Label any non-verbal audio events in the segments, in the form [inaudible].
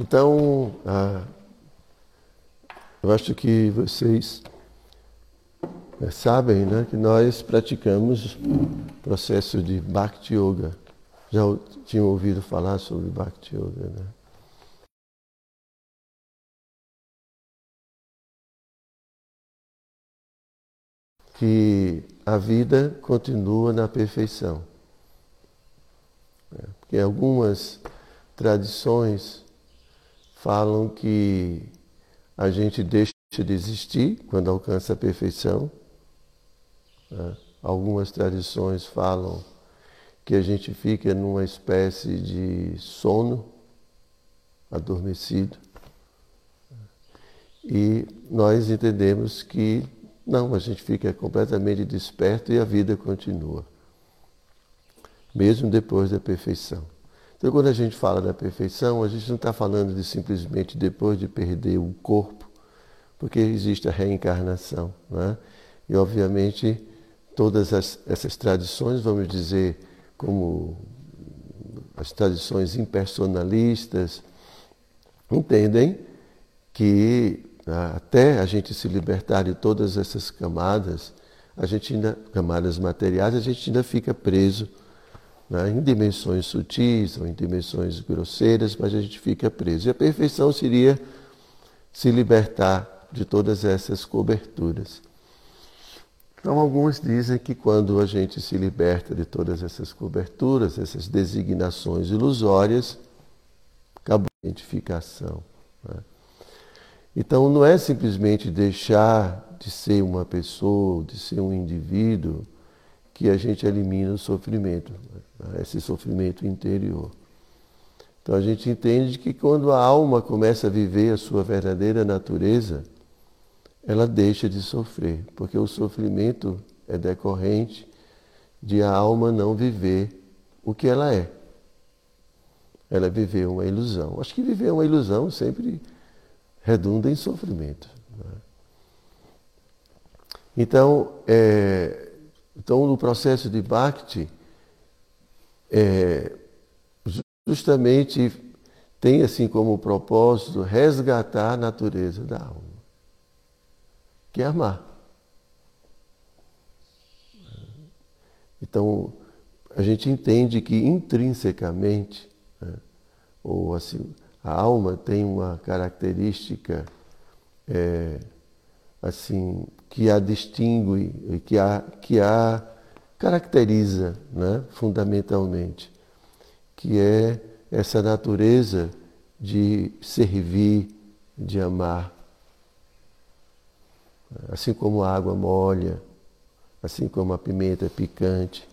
Então, ah, eu acho que vocês eh, sabem né, que nós praticamos processo de Bhakti Yoga. Já tinham ouvido falar sobre Bhakti Yoga, né? Que a vida continua na perfeição. Porque algumas tradições falam que a gente deixa de existir quando alcança a perfeição. Né? Algumas tradições falam que a gente fica numa espécie de sono, adormecido. E nós entendemos que não, a gente fica completamente desperto e a vida continua, mesmo depois da perfeição. Então, quando a gente fala da perfeição, a gente não está falando de simplesmente depois de perder o corpo, porque existe a reencarnação. Né? E, obviamente, todas as, essas tradições, vamos dizer, como as tradições impersonalistas, entendem que ah, até a gente se libertar de todas essas camadas, a gente ainda, camadas materiais, a gente ainda fica preso né, em dimensões sutis ou em dimensões grosseiras, mas a gente fica preso. E a perfeição seria se libertar de todas essas coberturas. Então, alguns dizem que quando a gente se liberta de todas essas coberturas, essas designações ilusórias, acabou a identificação. Né? Então, não é simplesmente deixar de ser uma pessoa, de ser um indivíduo, que a gente elimina o sofrimento, né? esse sofrimento interior. Então a gente entende que quando a alma começa a viver a sua verdadeira natureza, ela deixa de sofrer, porque o sofrimento é decorrente de a alma não viver o que ela é. Ela viveu uma ilusão. Acho que viver uma ilusão sempre redunda em sofrimento. Né? Então, é, então, no processo de Bhakti, é, justamente tem assim como propósito resgatar a natureza da alma, que é amar. Então, a gente entende que intrinsecamente, né, ou assim, a alma tem uma característica é, assim que a distingue, que a, que a caracteriza né, fundamentalmente, que é essa natureza de servir, de amar. Assim como a água molha, assim como a pimenta é picante.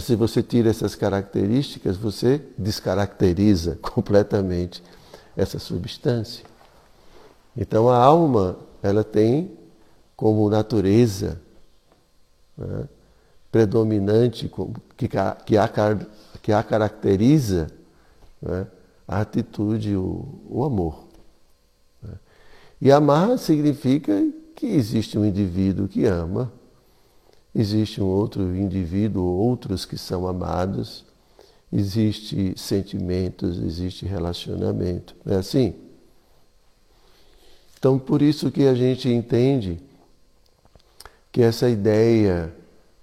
Se você tira essas características, você descaracteriza [laughs] completamente essa substância. Então a alma, ela tem como natureza né, predominante que, que, a, que a caracteriza né, a atitude, o, o amor. Né. E amar significa que existe um indivíduo que ama, existe um outro indivíduo, outros que são amados, existe sentimentos, existe relacionamento. Não é assim? Então, por isso que a gente entende que essa ideia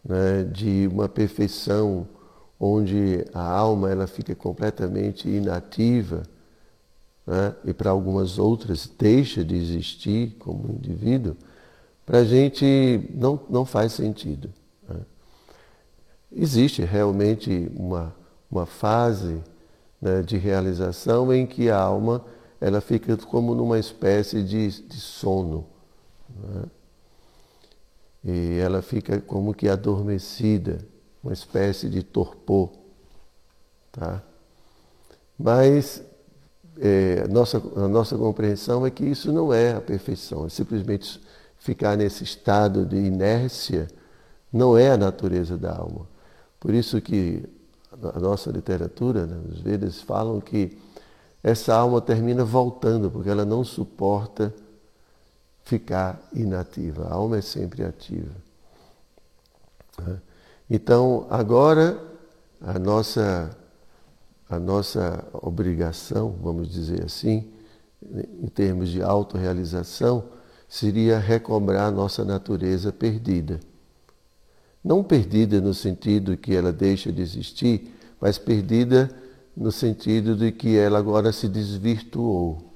né, de uma perfeição onde a alma ela fica completamente inativa né, e para algumas outras deixa de existir como indivíduo, para a gente não, não faz sentido. Né. Existe realmente uma, uma fase né, de realização em que a alma ela fica como numa espécie de, de sono. Né? e ela fica como que adormecida, uma espécie de torpor. Tá? Mas é, nossa, a nossa compreensão é que isso não é a perfeição, é simplesmente ficar nesse estado de inércia não é a natureza da alma. Por isso que a nossa literatura, né, os Vedas falam que essa alma termina voltando, porque ela não suporta ficar inativa. A alma é sempre ativa. Então, agora, a nossa a nossa obrigação, vamos dizer assim, em termos de autorrealização, seria recobrar a nossa natureza perdida. Não perdida no sentido que ela deixa de existir, mas perdida no sentido de que ela agora se desvirtuou.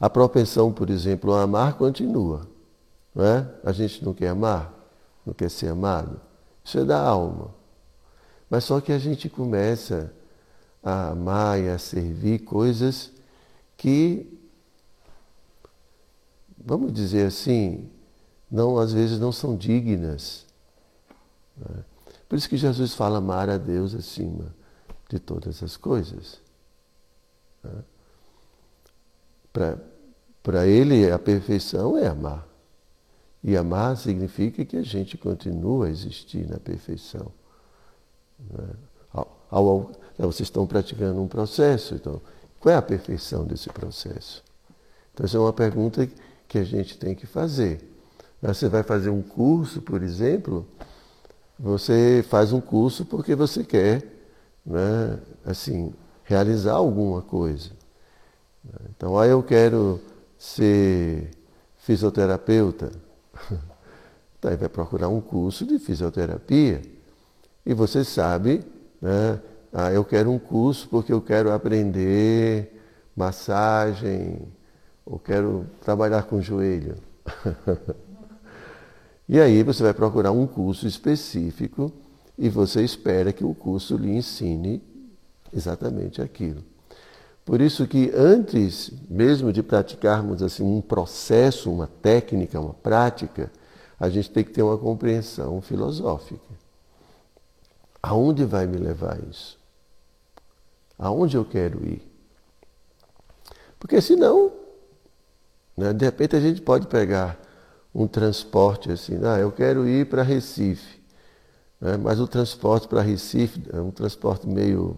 A propensão, por exemplo, a amar continua. Não é? A gente não quer amar, não quer ser amado. Isso é da alma. Mas só que a gente começa a amar e a servir coisas que, vamos dizer assim, não às vezes não são dignas. Né? Por isso que Jesus fala amar a Deus acima de todas as coisas. Né? Para ele, a perfeição é amar. E amar significa que a gente continua a existir na perfeição. Né? Ao, ao, vocês estão praticando um processo, então, qual é a perfeição desse processo? Então, essa é uma pergunta que a gente tem que fazer. Você vai fazer um curso, por exemplo, você faz um curso porque você quer, né, assim, realizar alguma coisa. Então, aí eu quero ser fisioterapeuta. [laughs] Então, vai procurar um curso de fisioterapia. E você sabe, né? Ah, eu quero um curso porque eu quero aprender massagem, ou quero trabalhar com joelho. [laughs] e aí você vai procurar um curso específico e você espera que o curso lhe ensine exatamente aquilo. Por isso que antes mesmo de praticarmos assim um processo, uma técnica, uma prática, a gente tem que ter uma compreensão filosófica. Aonde vai me levar isso? Aonde eu quero ir? Porque senão, né, de repente a gente pode pegar um transporte assim, ah, eu quero ir para Recife. Né, mas o transporte para Recife é um transporte meio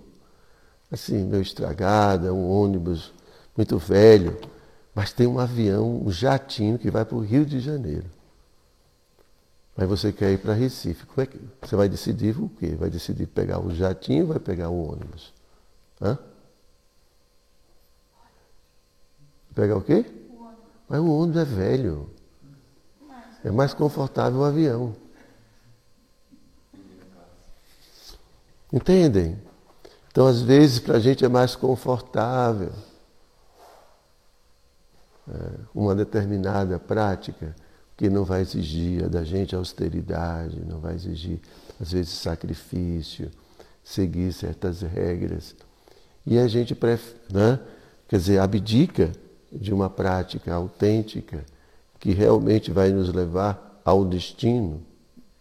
assim, meio estragada, é um ônibus muito velho, mas tem um avião, um jatinho que vai para o Rio de Janeiro. Mas você quer ir para Recife. Como é que você vai decidir o quê? Vai decidir pegar o jatinho ou vai pegar o ônibus? Hã? Pegar o quê? O Mas o ônibus é velho. É mais confortável o avião. Entendem? Então, às vezes, para a gente é mais confortável é, uma determinada prática que não vai exigir da gente austeridade, não vai exigir, às vezes, sacrifício, seguir certas regras. E a gente, né, quer dizer, abdica de uma prática autêntica que realmente vai nos levar ao destino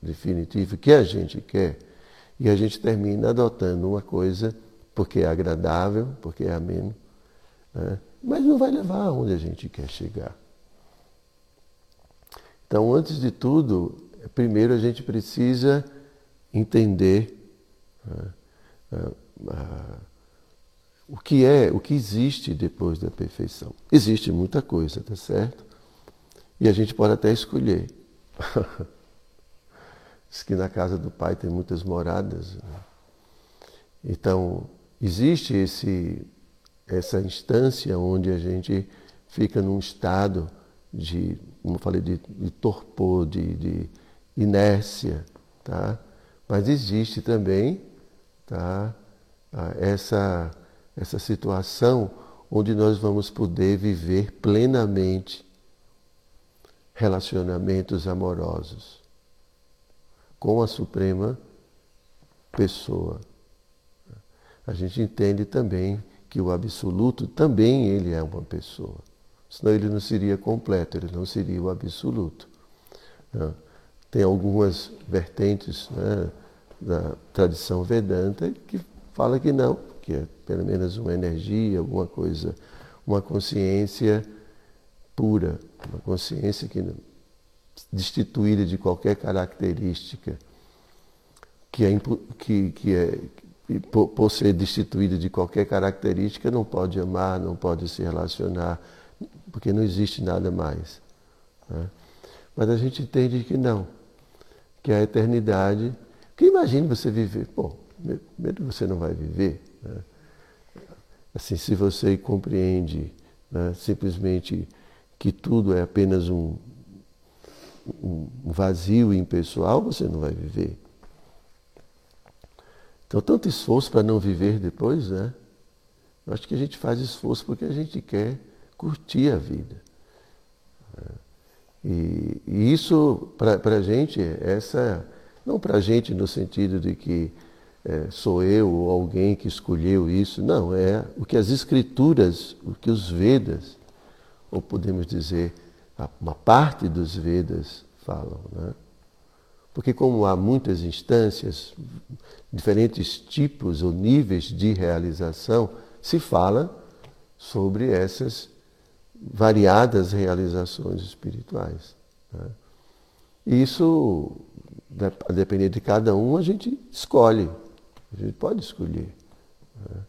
definitivo que a gente quer e a gente termina adotando uma coisa porque é agradável, porque é ameno, né? mas não vai levar aonde a gente quer chegar. Então, antes de tudo, primeiro a gente precisa entender né, o que é, o que existe depois da perfeição. Existe muita coisa, tá certo? E a gente pode até escolher. [laughs] Diz que na casa do pai tem muitas moradas. Né? Então, existe esse, essa instância onde a gente fica num estado de, como eu falei, de, de torpor, de, de inércia. Tá? Mas existe também tá, essa, essa situação onde nós vamos poder viver plenamente relacionamentos amorosos com a Suprema Pessoa. A gente entende também que o absoluto também ele é uma pessoa. Senão ele não seria completo, ele não seria o absoluto. Né? Tem algumas vertentes né, da tradição Vedanta que fala que não, que é pelo menos uma energia, alguma coisa, uma consciência pura, uma consciência que destituída de qualquer característica, que é, que, que é por, por ser destituída de qualquer característica, não pode amar, não pode se relacionar, porque não existe nada mais. Né? Mas a gente entende que não, que a eternidade. Que imagine você viver, pô, Primeiro você não vai viver. Né? Assim, se você compreende né, simplesmente que tudo é apenas um, um vazio impessoal, você não vai viver. Então, tanto esforço para não viver depois, né? Eu acho que a gente faz esforço porque a gente quer curtir a vida. E, e isso, para a gente, essa, não para a gente no sentido de que é, sou eu ou alguém que escolheu isso, não, é o que as escrituras, o que os Vedas, ou podemos dizer, uma parte dos Vedas falam. Né? Porque como há muitas instâncias, diferentes tipos ou níveis de realização, se fala sobre essas variadas realizações espirituais. Né? Isso, a depender de cada um, a gente escolhe. A gente pode escolher. Né?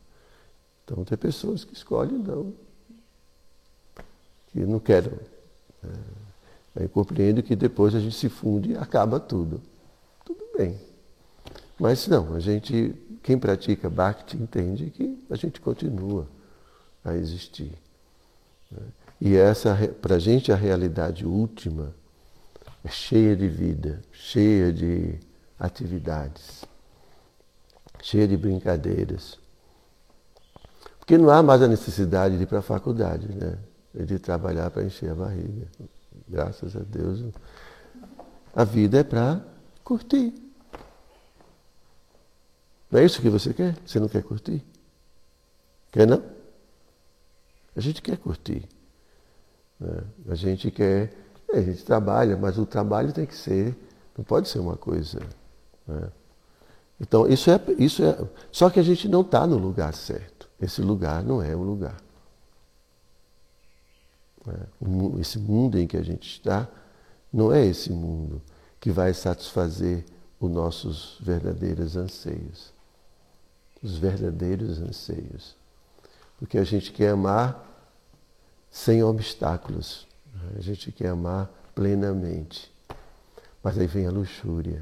Então tem pessoas que escolhem não, que não querem. Né? Aí compreendo que depois a gente se funde e acaba tudo. Tudo bem. Mas não, a gente, quem pratica Bhakti entende que a gente continua a existir. Né? E essa, para a gente, a realidade última é cheia de vida, cheia de atividades, cheia de brincadeiras. Porque não há mais a necessidade de ir para a faculdade, né? De trabalhar para encher a barriga. Graças a Deus. A vida é para curtir. Não é isso que você quer? Você não quer curtir? Quer não? A gente quer curtir. Né? A gente quer, é, a gente trabalha, mas o trabalho tem que ser, não pode ser uma coisa. Né? Então, isso é, isso é. Só que a gente não está no lugar certo. Esse lugar não é o lugar. Né? Esse mundo em que a gente está não é esse mundo que vai satisfazer os nossos verdadeiros anseios. Os verdadeiros anseios. Porque a gente quer amar sem obstáculos. A gente quer amar plenamente. Mas aí vem a luxúria,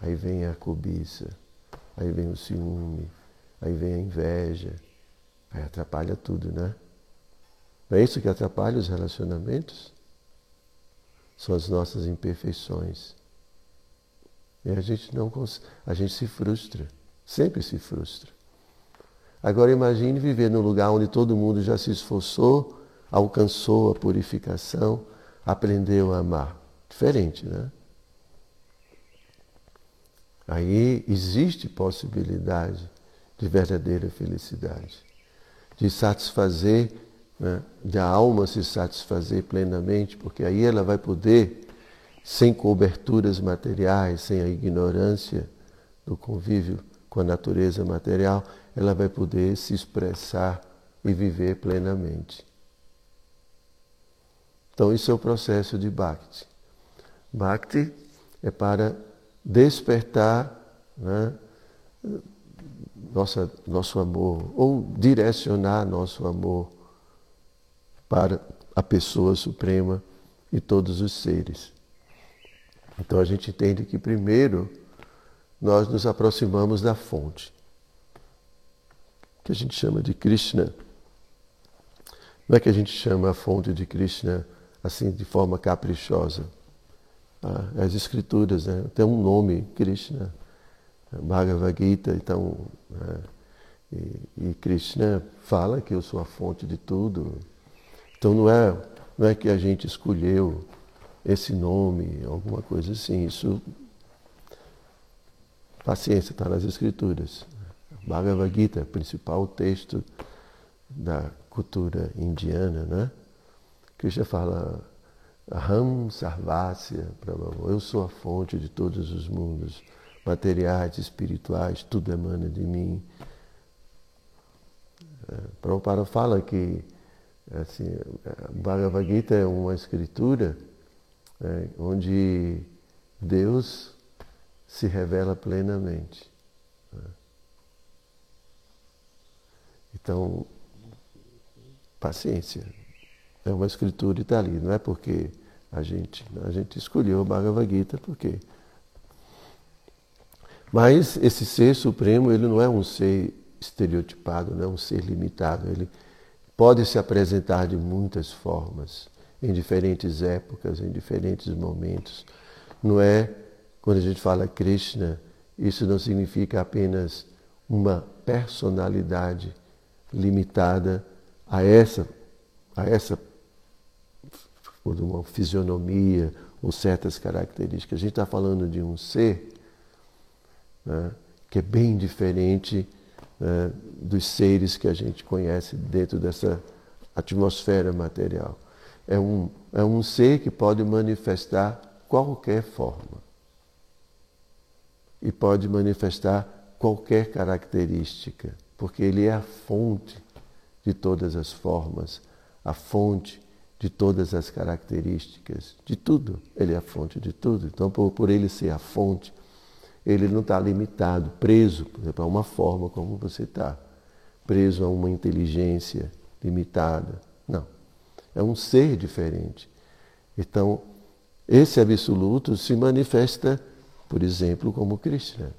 aí vem a cobiça, aí vem o ciúme, aí vem a inveja, aí atrapalha tudo, né? Não é isso que atrapalha os relacionamentos? São as nossas imperfeições. E a gente não a gente se frustra, sempre se frustra. Agora imagine viver num lugar onde todo mundo já se esforçou, alcançou a purificação, aprendeu a amar. Diferente, né? Aí existe possibilidade de verdadeira felicidade, de satisfazer, né, de a alma se satisfazer plenamente, porque aí ela vai poder, sem coberturas materiais, sem a ignorância do convívio com a natureza material, ela vai poder se expressar e viver plenamente. Então, isso é o processo de Bhakti. Bhakti é para despertar né, nossa, nosso amor, ou direcionar nosso amor para a pessoa suprema e todos os seres. Então a gente entende que primeiro nós nos aproximamos da fonte que a gente chama de Krishna. Não é que a gente chama a fonte de Krishna assim de forma caprichosa. Ah, as escrituras né, tem um nome, Krishna, Bhagavad Gita, então, né, e, e, Krishna fala que eu sou a fonte de tudo. Então não é, não é que a gente escolheu esse nome, alguma coisa assim. Isso, paciência, está nas escrituras. Bhagavad Gita, principal texto da cultura indiana, né? Krishna fala Aham Sarvasya Brahma, eu sou a fonte de todos os mundos, materiais, espirituais, tudo emana de mim. É, Prabhupada fala que assim, Bhagavad Gita é uma escritura é, onde Deus se revela plenamente. Então, paciência. É uma escritura e está ali. Não é porque a gente, a gente escolheu Bhagavad Gita, porque. Mas esse ser supremo, ele não é um ser estereotipado, não é um ser limitado. Ele pode se apresentar de muitas formas, em diferentes épocas, em diferentes momentos. Não é, quando a gente fala Krishna, isso não significa apenas uma personalidade limitada a essa, a essa uma fisionomia ou certas características. A gente está falando de um ser né, que é bem diferente né, dos seres que a gente conhece dentro dessa atmosfera material. É um, é um ser que pode manifestar qualquer forma e pode manifestar qualquer característica, porque ele é a fonte de todas as formas, a fonte de todas as características, de tudo. Ele é a fonte de tudo. Então, por, por ele ser a fonte, ele não está limitado, preso, por exemplo, a uma forma como você está, preso a uma inteligência limitada. Não. É um ser diferente. Então, esse absoluto se manifesta, por exemplo, como Krishna.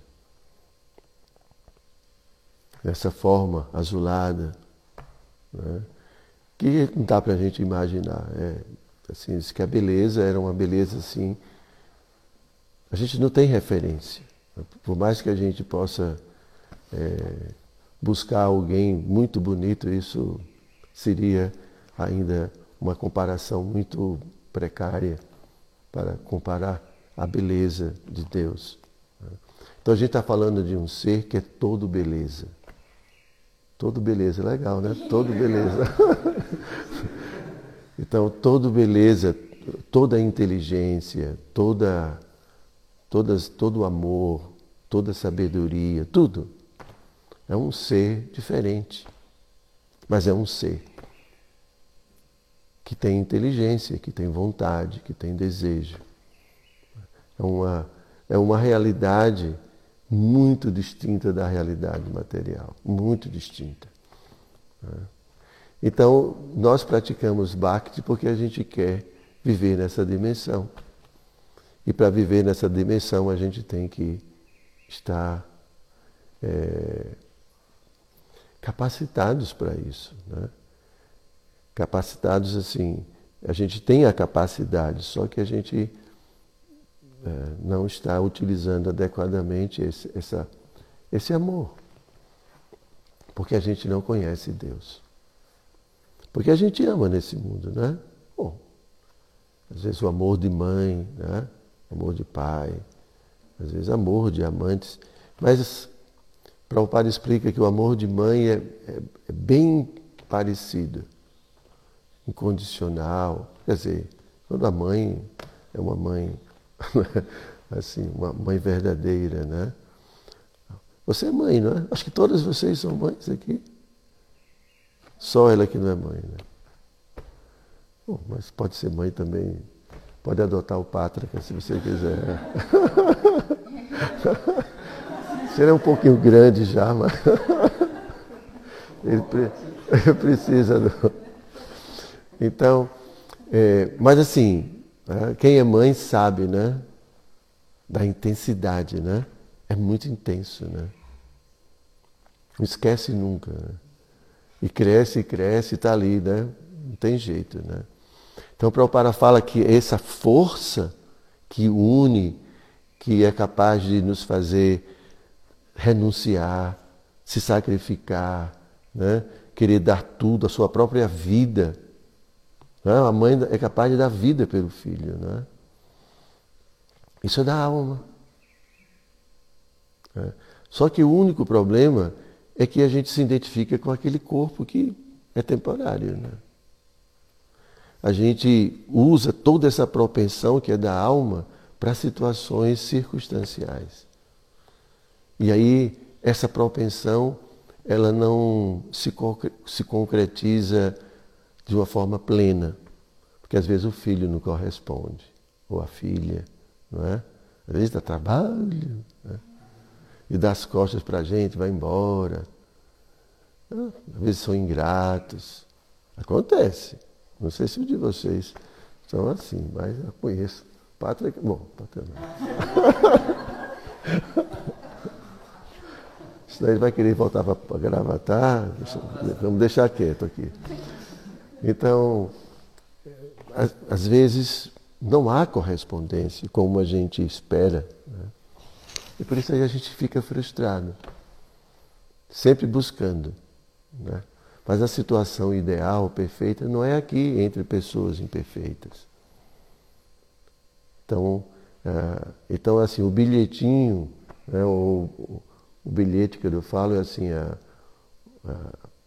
Dessa forma azulada, né? que não dá para a gente imaginar. É, assim, que a beleza era uma beleza assim. A gente não tem referência. Por mais que a gente possa é, buscar alguém muito bonito, isso seria ainda uma comparação muito precária para comparar a beleza de Deus. Então a gente está falando de um ser que é todo beleza. Todo beleza, legal, né? Todo beleza. [laughs] então, todo beleza, toda inteligência, toda todas, todo amor, toda sabedoria, tudo. É um ser diferente, mas é um ser que tem inteligência, que tem vontade, que tem desejo. É uma, é uma realidade muito distinta da realidade material, muito distinta. Né? Então, nós praticamos Bhakti porque a gente quer viver nessa dimensão. E para viver nessa dimensão, a gente tem que estar é, capacitados para isso. Né? Capacitados assim, a gente tem a capacidade, só que a gente é, não está utilizando adequadamente esse, essa, esse amor. Porque a gente não conhece Deus. Porque a gente ama nesse mundo, né? Bom, às vezes o amor de mãe, né? Amor de pai, às vezes amor de amantes. Mas Prabhupada explica que o amor de mãe é, é, é bem parecido, incondicional. Quer dizer, quando a mãe é uma mãe, [laughs] assim, uma mãe verdadeira, né? Você é mãe, não é? Acho que todas vocês são mães aqui. Só ela que não é mãe, né? Bom, mas pode ser mãe também Pode adotar o Pátrica se você quiser. [laughs] Ele é um pouquinho grande já, mas ele, ele precisa do. Então, é, mas assim, né, quem é mãe sabe, né? Da intensidade, né? É muito intenso, né? Não esquece nunca. Né? E cresce, e cresce, está ali, né? Não tem jeito, né? Então, o Prabhupada fala que essa força que une, que é capaz de nos fazer renunciar, se sacrificar, né? querer dar tudo, a sua própria vida. Né? A mãe é capaz de dar vida pelo filho. Né? Isso é da alma. Né? Só que o único problema é que a gente se identifica com aquele corpo que é temporário. Né? A gente usa toda essa propensão que é da alma para situações circunstanciais. E aí essa propensão ela não se, se concretiza de uma forma plena, porque às vezes o filho não corresponde, ou a filha, não é? Às vezes dá trabalho, né? e dá as costas para a gente, vai embora. Às vezes são ingratos. Acontece. Não sei se o de vocês são assim, mas eu conheço. Pátria, bom, pátria não. [laughs] Senão ele vai querer voltar para gravatar. Vamos deixar quieto aqui. Então, às vezes não há correspondência como a gente espera. Né? E por isso aí a gente fica frustrado, sempre buscando. Né? Mas a situação ideal, perfeita, não é aqui entre pessoas imperfeitas. Então, uh, então assim, o bilhetinho, né, o, o, bilhete que eu falo é assim,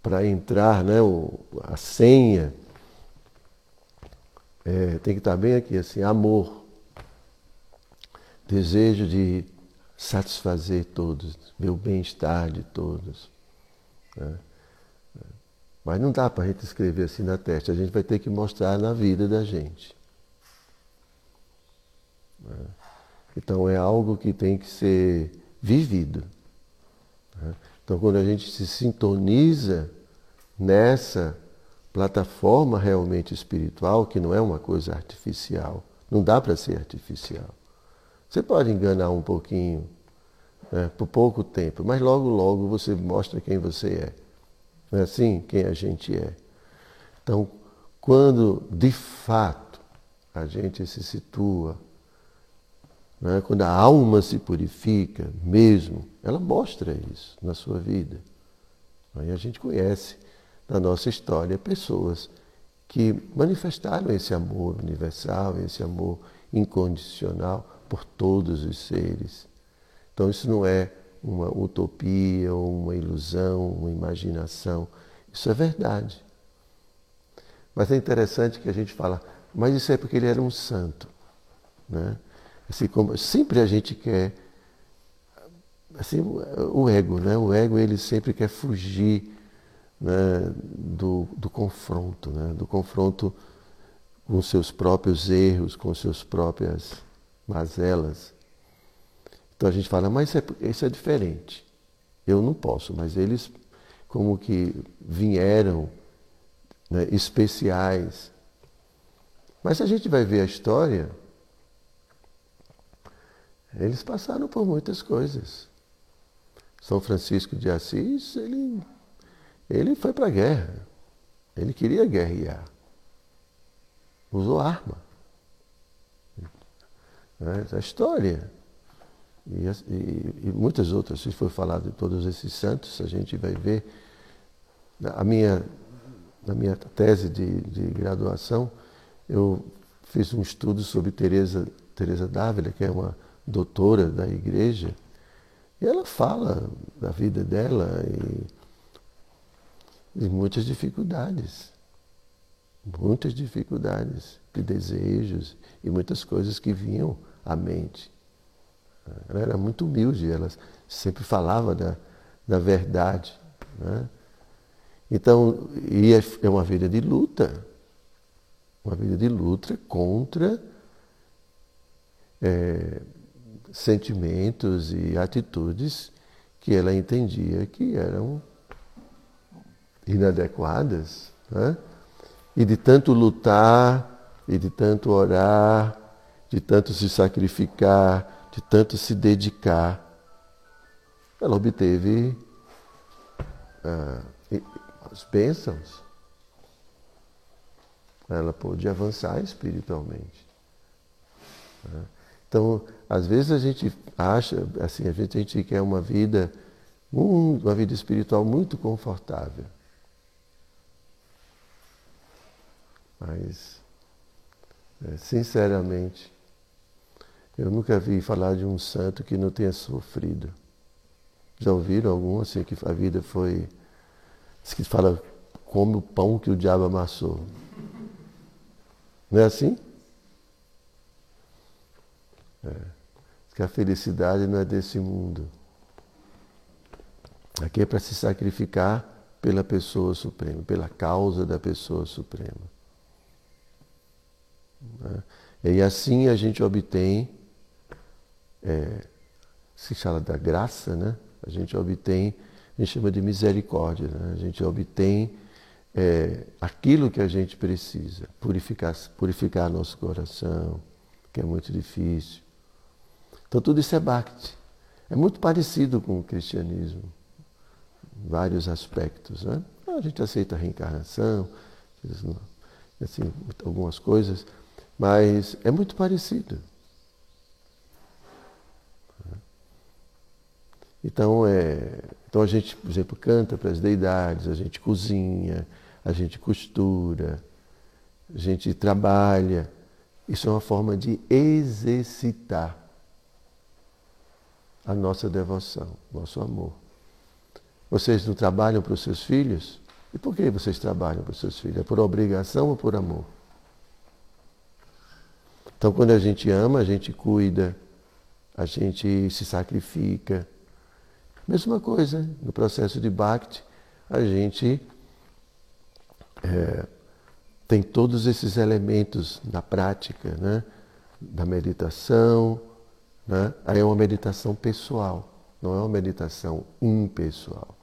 para entrar, né, o, a senha, é, tem que estar bem aqui, assim, amor, desejo de satisfazer todos, o bem-estar de todos. Né? Mas não dá para a gente escrever assim na testa, a gente vai ter que mostrar na vida da gente. Né? Então é algo que tem que ser vivido. Né? Então quando a gente se sintoniza nessa plataforma realmente espiritual, que não é uma coisa artificial, não dá para ser artificial. Você pode enganar um pouquinho, né, por pouco tempo, mas logo, logo você mostra quem você é. Não é assim? Quem a gente é. Então, quando de fato a gente se situa, né, quando a alma se purifica mesmo, ela mostra isso na sua vida. Aí a gente conhece na nossa história pessoas que manifestaram esse amor universal, esse amor incondicional por todos os seres. Então isso não é uma utopia uma ilusão, uma imaginação. Isso é verdade. Mas é interessante que a gente fala, mas isso é porque ele era um santo. Né? Assim como sempre a gente quer, assim, o ego, né? O ego ele sempre quer fugir né, do, do confronto, né? do confronto com seus próprios erros, com suas próprias mazelas. Então a gente fala, mas isso é, isso é diferente. Eu não posso, mas eles como que vieram né, especiais. Mas se a gente vai ver a história, eles passaram por muitas coisas. São Francisco de Assis, ele ele foi para a guerra. Ele queria guerrear. Usou arma. É a história. E, e, muitas outras. Se for falar de todos esses santos, a gente vai ver. A minha, na minha tese de, de graduação, eu fiz um estudo sobre Teresa, Teresa Dávila, que é uma doutora da igreja, e ela fala da vida dela e e muitas dificuldades. Muitas dificuldades de desejos e muitas coisas que vinham à mente. Ela era muito humilde, ela sempre falava da, da verdade. Né? Então, e é, é uma vida de luta. Uma vida de luta contra é, sentimentos e atitudes que ela entendia que eram inadequadas, né? e de tanto lutar, e de tanto orar, de tanto se sacrificar, de tanto se dedicar, ela obteve ah, as bênçãos. Ela pôde avançar espiritualmente. Né? Então, às vezes a gente acha, assim, a gente, a gente quer uma vida, uma vida espiritual muito confortável. Mas, é, sinceramente, eu nunca vi falar de um santo que não tenha sofrido. Já ouviram algum assim que a vida foi. Diz que fala, come o pão que o diabo amassou. Não é assim? É. Diz que a felicidade não é desse mundo. Aqui é para se sacrificar pela pessoa suprema, pela causa da pessoa suprema. Né? E assim a gente obtém, é, se fala da graça, né? a gente obtém, a gente chama de misericórdia, né? a gente obtém é, aquilo que a gente precisa, purificar, purificar nosso coração, que é muito difícil. Então tudo isso é Bhakti. É muito parecido com o cristianismo. vários aspectos. Né? A gente aceita a reencarnação, assim, algumas coisas, mas é muito parecido. Então, é, então a gente, por exemplo, canta para as deidades, a gente cozinha, a gente costura, a gente trabalha. Isso é uma forma de exercitar a nossa devoção, nosso amor. Vocês não trabalham para os seus filhos? E por que vocês trabalham para os seus filhos? É por obrigação ou por amor? Então, quando a gente ama, a gente cuida, a gente se sacrifica. Mesma coisa, no processo de Bhakti, a gente é, tem todos esses elementos na prática, né? da meditação, né? aí é uma meditação pessoal, não é uma meditação impessoal.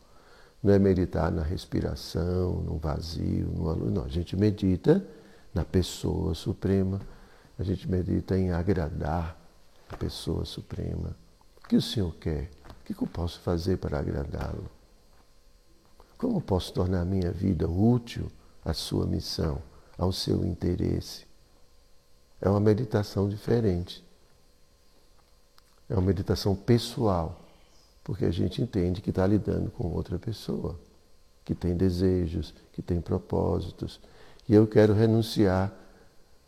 Não é meditar na respiração, no vazio, no aluno. Não, a gente medita na pessoa suprema, a gente medita em agradar a pessoa suprema. O que o Senhor quer? O que eu posso fazer para agradá-lo? Como posso tornar a minha vida útil à sua missão, ao seu interesse? É uma meditação diferente. É uma meditação pessoal porque a gente entende que está lidando com outra pessoa, que tem desejos, que tem propósitos. E eu quero renunciar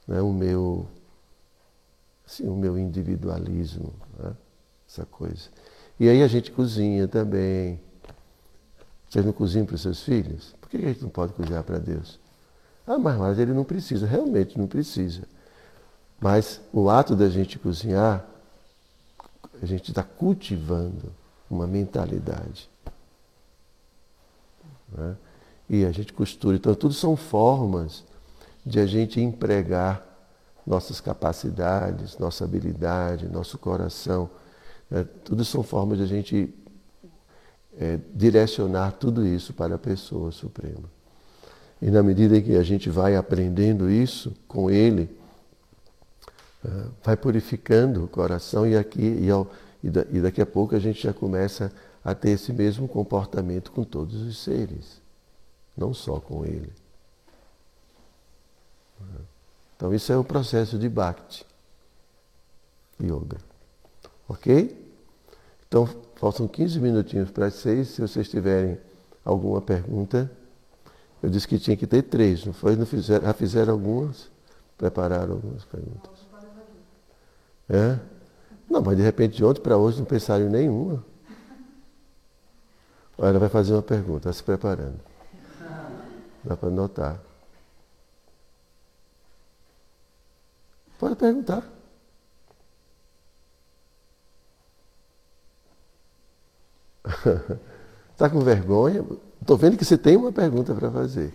né, o, meu, assim, o meu individualismo, né, essa coisa. E aí a gente cozinha também. Vocês não cozinham para os seus filhos? Por que a gente não pode cozinhar para Deus? Ah, mas, mas ele não precisa, realmente não precisa. Mas o ato da gente cozinhar, a gente está cultivando uma mentalidade. Né? E a gente costura. Então, tudo são formas de a gente empregar nossas capacidades, nossa habilidade, nosso coração. Né? Tudo são formas de a gente é, direcionar tudo isso para a pessoa suprema. E na medida em que a gente vai aprendendo isso com ele, é, vai purificando o coração e aqui e ao e, da, e daqui a pouco a gente já começa a ter esse mesmo comportamento com todos os seres, não só com ele. Então isso é o processo de Bhakti Yoga. Ok? Então faltam 15 minutinhos para as seis. Se vocês tiverem alguma pergunta, eu disse que tinha que ter três, não foi? Não fizeram, já fizeram algumas? Prepararam algumas perguntas. É? Não, mas de repente de ontem para hoje não pensaram em nenhuma. Ela vai fazer uma pergunta, está se preparando. Dá para notar. Pode perguntar. Está [laughs] com vergonha? Estou vendo que você tem uma pergunta para fazer.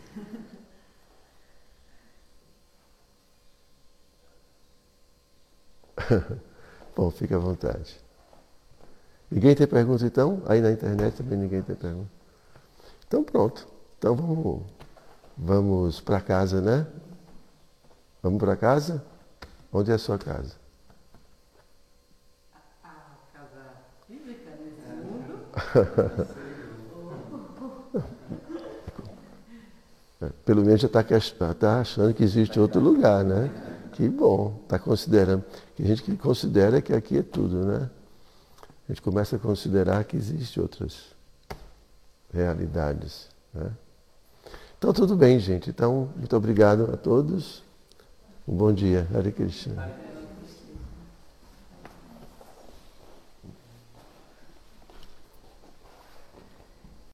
[laughs] Bom, fique à vontade. Ninguém tem pergunta então? Aí na internet também ninguém tem pergunta. Então pronto. Então vamos, vamos para casa, né? Vamos para casa? Onde é a sua casa? A casa física nesse mundo? [laughs] Pelo menos já está tá achando que existe outro lugar, né? Que bom, está considerando. Tem gente que considera que aqui é tudo, né? A gente começa a considerar que existem outras realidades. Né? Então tudo bem, gente. Então, muito obrigado a todos. Um bom dia. Hare Krishna.